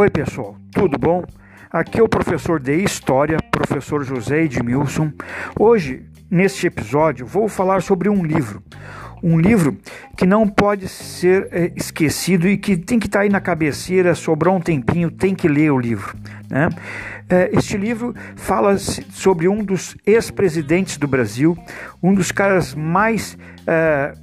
Oi, pessoal, tudo bom? Aqui é o professor de História, professor José Edmilson. Hoje, neste episódio, vou falar sobre um livro. Um livro que não pode ser é, esquecido e que tem que estar tá aí na cabeceira, sobrou um tempinho, tem que ler o livro. Né? É, este livro fala sobre um dos ex-presidentes do Brasil, um dos caras mais. É,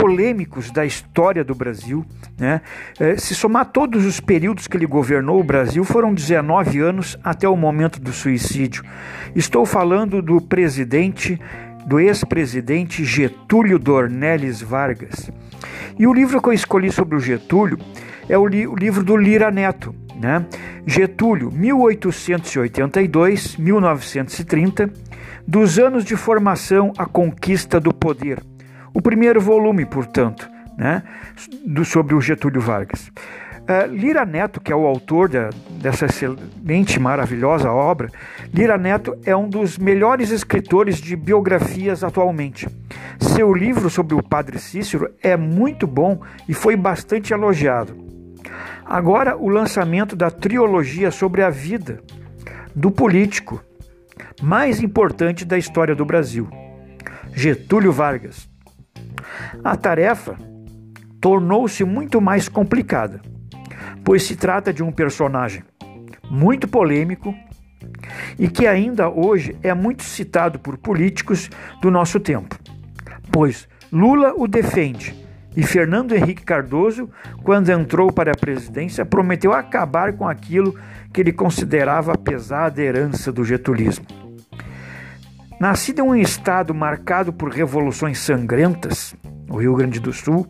polêmicos da história do Brasil. Né? É, se somar todos os períodos que ele governou o Brasil, foram 19 anos até o momento do suicídio. Estou falando do presidente, do ex-presidente Getúlio Dornelles Vargas. E o livro que eu escolhi sobre o Getúlio é o, li o livro do Lira Neto. Né? Getúlio, 1882-1930, dos anos de formação à conquista do poder o primeiro volume, portanto, né, do, sobre o Getúlio Vargas. Uh, Lira Neto, que é o autor dessa excelente, maravilhosa obra, Lira Neto é um dos melhores escritores de biografias atualmente. Seu livro sobre o padre Cícero é muito bom e foi bastante elogiado. Agora, o lançamento da trilogia sobre a vida do político mais importante da história do Brasil, Getúlio Vargas. A tarefa tornou-se muito mais complicada, pois se trata de um personagem muito polêmico e que ainda hoje é muito citado por políticos do nosso tempo, pois Lula o defende e Fernando Henrique Cardoso, quando entrou para a presidência, prometeu acabar com aquilo que ele considerava a pesada herança do getulismo. Nascido em um estado marcado por revoluções sangrentas, o Rio Grande do Sul,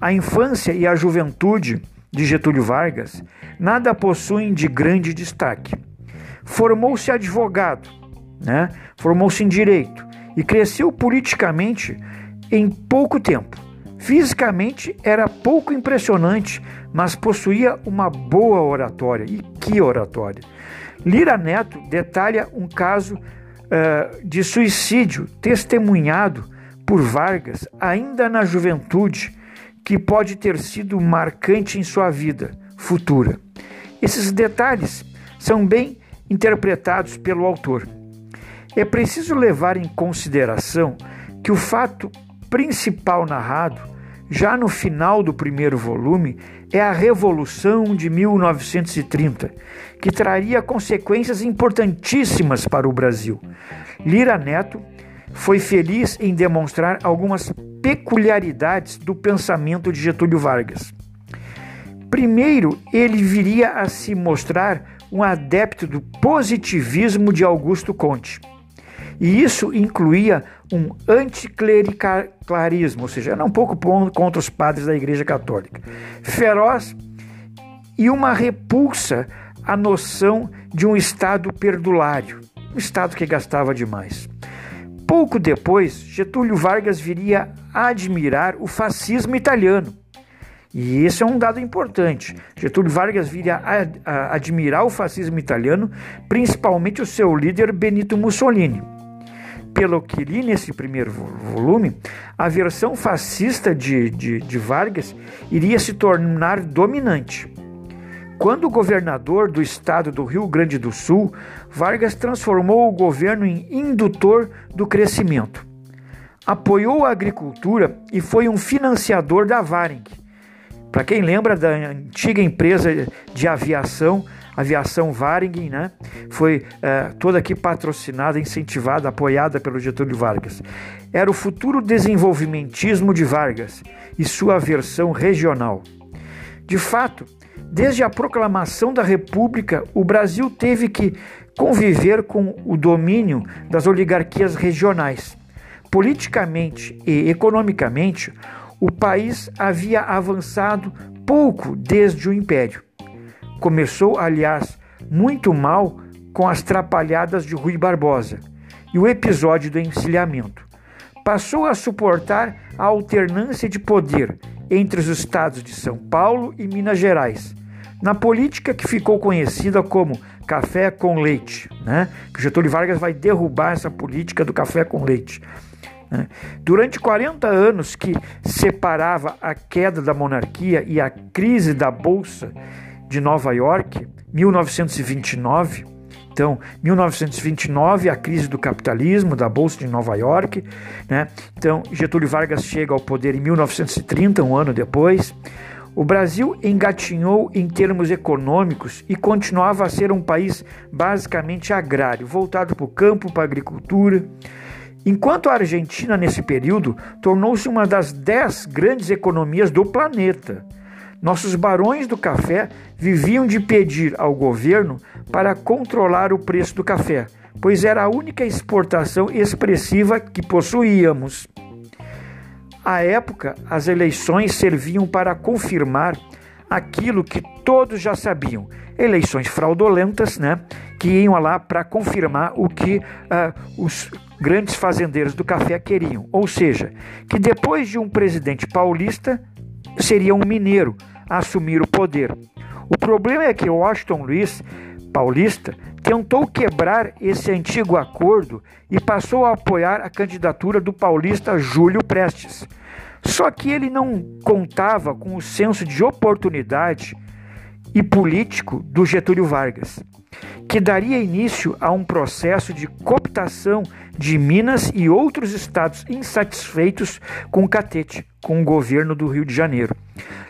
a infância e a juventude de Getúlio Vargas nada possuem de grande destaque. Formou-se advogado, né? formou-se em direito e cresceu politicamente em pouco tempo. Fisicamente era pouco impressionante, mas possuía uma boa oratória. E que oratória! Lira Neto detalha um caso uh, de suicídio testemunhado por Vargas ainda na juventude, que pode ter sido marcante em sua vida futura. Esses detalhes são bem interpretados pelo autor. É preciso levar em consideração que o fato principal narrado, já no final do primeiro volume, é a Revolução de 1930, que traria consequências importantíssimas para o Brasil. Lira Neto foi feliz em demonstrar algumas peculiaridades do pensamento de Getúlio Vargas. Primeiro, ele viria a se mostrar um adepto do positivismo de Augusto Conte. E isso incluía um anticlericalismo, ou seja, era um pouco contra os padres da Igreja Católica, feroz e uma repulsa à noção de um Estado perdulário, um Estado que gastava demais. Pouco depois, Getúlio Vargas viria a admirar o fascismo italiano. E esse é um dado importante. Getúlio Vargas viria a, a admirar o fascismo italiano, principalmente o seu líder Benito Mussolini. Pelo que li nesse primeiro volume, a versão fascista de, de, de Vargas iria se tornar dominante. Quando governador do estado do Rio Grande do Sul, Vargas transformou o governo em indutor do crescimento. Apoiou a agricultura e foi um financiador da Varing. Para quem lembra da antiga empresa de aviação, aviação Varing, né? Foi uh, toda aqui patrocinada, incentivada, apoiada pelo Getúlio Vargas. Era o futuro desenvolvimentismo de Vargas e sua versão regional. De fato, Desde a proclamação da República, o Brasil teve que conviver com o domínio das oligarquias regionais. Politicamente e economicamente, o país havia avançado pouco desde o Império. Começou, aliás, muito mal com as trapalhadas de Rui Barbosa e o episódio do encilhamento. Passou a suportar a alternância de poder entre os estados de São Paulo e Minas Gerais, na política que ficou conhecida como café com leite, né? Que Getúlio Vargas vai derrubar essa política do café com leite. Né? Durante 40 anos que separava a queda da monarquia e a crise da bolsa de Nova York, 1929. Então, 1929, a crise do capitalismo, da Bolsa de Nova York. Né? Então, Getúlio Vargas chega ao poder em 1930, um ano depois. O Brasil engatinhou em termos econômicos e continuava a ser um país basicamente agrário, voltado para o campo, para a agricultura. Enquanto a Argentina, nesse período, tornou-se uma das dez grandes economias do planeta. Nossos barões do café viviam de pedir ao governo para controlar o preço do café, pois era a única exportação expressiva que possuíamos. À época, as eleições serviam para confirmar aquilo que todos já sabiam. Eleições fraudulentas, né? Que iam lá para confirmar o que uh, os grandes fazendeiros do café queriam. Ou seja, que depois de um presidente paulista, seria um mineiro a assumir o poder. O problema é que Washington Luiz, paulista, tentou quebrar esse antigo acordo e passou a apoiar a candidatura do paulista Júlio Prestes. Só que ele não contava com o senso de oportunidade e político do Getúlio Vargas, que daria início a um processo de cooptação de Minas e outros estados insatisfeitos com o Catete, com o governo do Rio de Janeiro.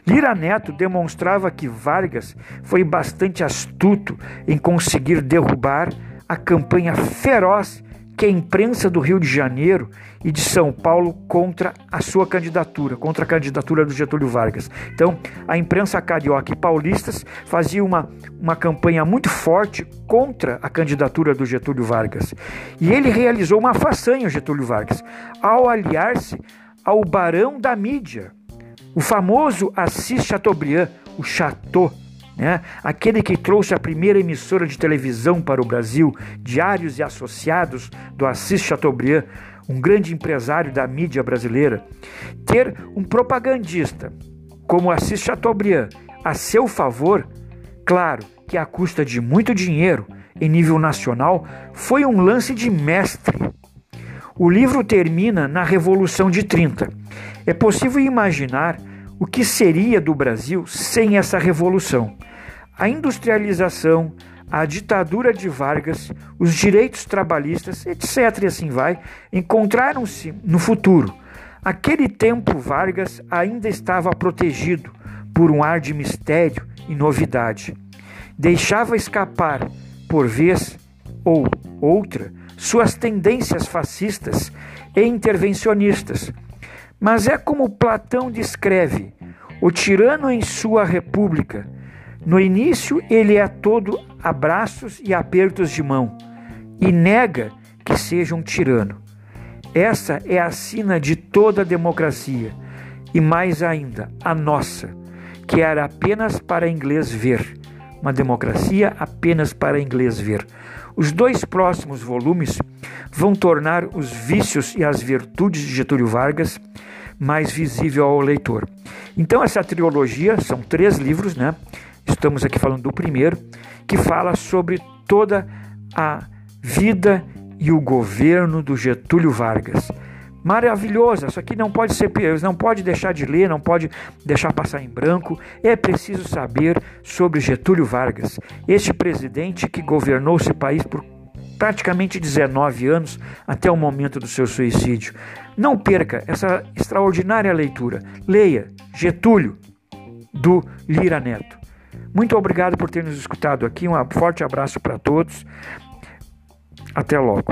Lira Neto demonstrava que Vargas foi bastante astuto em conseguir derrubar a campanha feroz que a imprensa do Rio de Janeiro e de São Paulo contra a sua candidatura, contra a candidatura do Getúlio Vargas. Então, a imprensa carioca e paulistas fazia uma, uma campanha muito forte contra a candidatura do Getúlio Vargas. E ele realizou uma façanha, o Getúlio Vargas, ao aliar-se ao barão da mídia, o famoso Assis Chateaubriand, o Chateau, né? aquele que trouxe a primeira emissora de televisão para o Brasil, Diários e Associados, do Assis Chateaubriand, um grande empresário da mídia brasileira, ter um propagandista como Assis Chateaubriand a seu favor, claro que à custa de muito dinheiro em nível nacional, foi um lance de mestre. O livro termina na Revolução de 30. É possível imaginar o que seria do Brasil sem essa revolução? A industrialização, a ditadura de Vargas, os direitos trabalhistas, etc. e assim vai, encontraram-se no futuro. Aquele tempo, Vargas ainda estava protegido por um ar de mistério e novidade. Deixava escapar, por vez ou outra, suas tendências fascistas e intervencionistas mas é como Platão descreve: o tirano em sua república. No início, ele é todo abraços e apertos de mão e nega que seja um tirano. Essa é a sina de toda a democracia e mais ainda a nossa, que era apenas para inglês ver. Uma democracia apenas para inglês ver. Os dois próximos volumes vão tornar os vícios e as virtudes de Getúlio Vargas mais visível ao leitor. Então, essa trilogia são três livros, né? Estamos aqui falando do primeiro, que fala sobre toda a vida e o governo do Getúlio Vargas. Maravilhosa, isso aqui não pode ser, não pode deixar de ler, não pode deixar passar em branco. É preciso saber sobre Getúlio Vargas, este presidente que governou esse país por praticamente 19 anos até o momento do seu suicídio. Não perca essa extraordinária leitura. Leia Getúlio, do Lira Neto. Muito obrigado por ter nos escutado aqui. Um forte abraço para todos. Até logo.